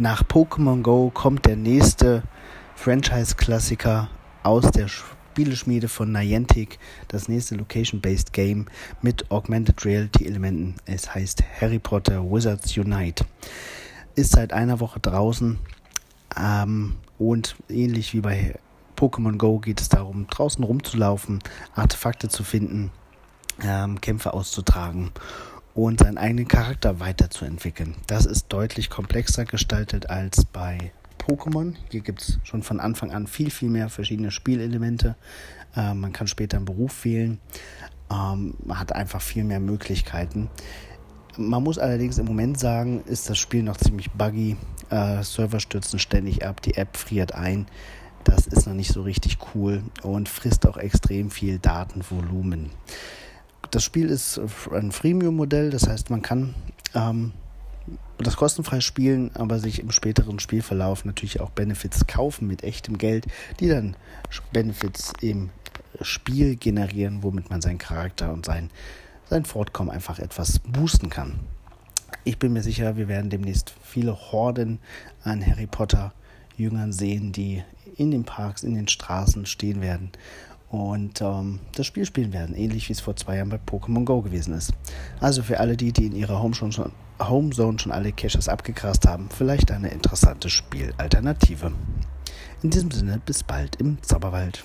Nach Pokémon Go kommt der nächste Franchise-Klassiker aus der Spieleschmiede von Niantic, das nächste Location-Based Game mit Augmented Reality-Elementen. Es heißt Harry Potter Wizards Unite. Ist seit einer Woche draußen ähm, und ähnlich wie bei Pokémon Go geht es darum, draußen rumzulaufen, Artefakte zu finden, ähm, Kämpfe auszutragen und seinen eigenen Charakter weiterzuentwickeln. Das ist deutlich komplexer gestaltet als bei Pokémon. Hier gibt es schon von Anfang an viel, viel mehr verschiedene Spielelemente. Äh, man kann später einen Beruf wählen. Ähm, man hat einfach viel mehr Möglichkeiten. Man muss allerdings im Moment sagen, ist das Spiel noch ziemlich buggy. Äh, Server stürzen ständig ab, die App friert ein. Das ist noch nicht so richtig cool und frisst auch extrem viel Datenvolumen das Spiel ist ein Freemium-Modell, das heißt, man kann ähm, das kostenfrei spielen, aber sich im späteren Spielverlauf natürlich auch Benefits kaufen mit echtem Geld, die dann Benefits im Spiel generieren, womit man seinen Charakter und sein, sein Fortkommen einfach etwas boosten kann. Ich bin mir sicher, wir werden demnächst viele Horden an Harry Potter Jüngern sehen, die in den Parks, in den Straßen stehen werden und ähm, das Spiel spielen werden, ähnlich wie es vor zwei Jahren bei Pokémon Go gewesen ist. Also für alle die, die in ihrer Homezone schon, Homezone schon alle Caches abgegrast haben, vielleicht eine interessante Spielalternative. In diesem Sinne, bis bald im Zauberwald.